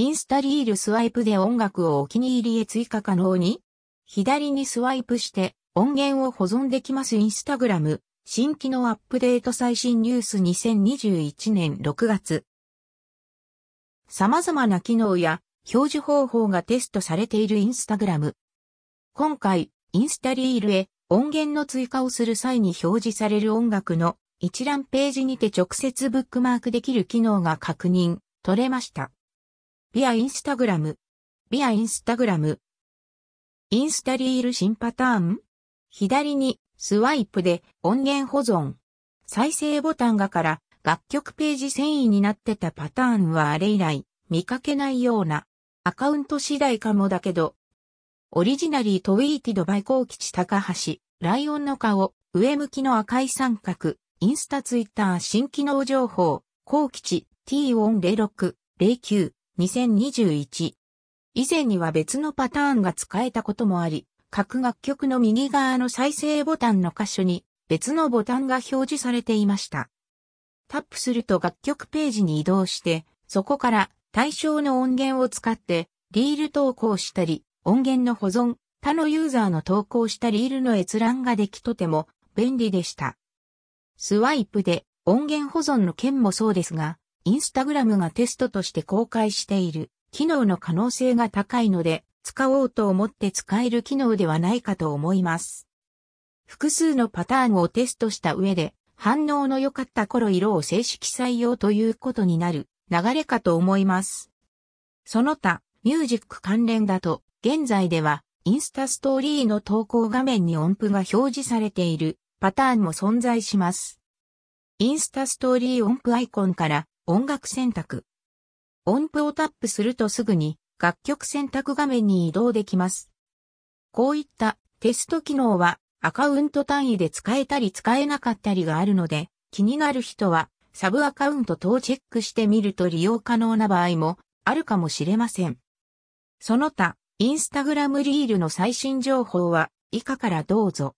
インスタリールスワイプで音楽をお気に入りへ追加可能に。左にスワイプして音源を保存できます。インスタグラム。新機能アップデート最新ニュース。2021年6月。様々な機能や表示方法がテストされている。インスタグラム。今回インスタリールへ音源の追加をする際に表示される音楽の一覧ページにて直接ブックマークできる機能が確認、取れました。ビアインスタグラム。ビアインスタグラム。インスタリール新パターン？左にスワイプで音源保存。再生ボタンがから楽曲ページ遷移になってたパターンはあれ以来見かけないような。アカウント次第かもだけど。オリジナリートウィーティドバイコー吉高橋、ライオンの顔、上向きの赤い三角、インスタツイッター。新機能情報、コー吉 T406、09、2021。以前には別のパターンが使えたこともあり、各楽曲の右側の再生ボタンの箇所に別のボタンが表示されていました。タップすると楽曲ページに移動して、そこから対象の音源を使ってリール投稿したり、音源の保存、他のユーザーの投稿したリールの閲覧ができとても便利でした。スワイプで音源保存の件もそうですが、インスタグラムがテストとして公開している機能の可能性が高いので、使おうと思って使える機能ではないかと思います。複数のパターンをテストした上で、反応の良かった頃色を正式採用ということになる流れかと思います。その他、ミュージック関連だと、現在では、インスタストーリーの投稿画面に音符が表示されているパターンも存在します。インスタストーリー音符アイコンから音楽選択。音符をタップするとすぐに楽曲選択画面に移動できます。こういったテスト機能はアカウント単位で使えたり使えなかったりがあるので、気になる人はサブアカウント等をチェックしてみると利用可能な場合もあるかもしれません。その他、インスタグラムリールの最新情報は以下からどうぞ。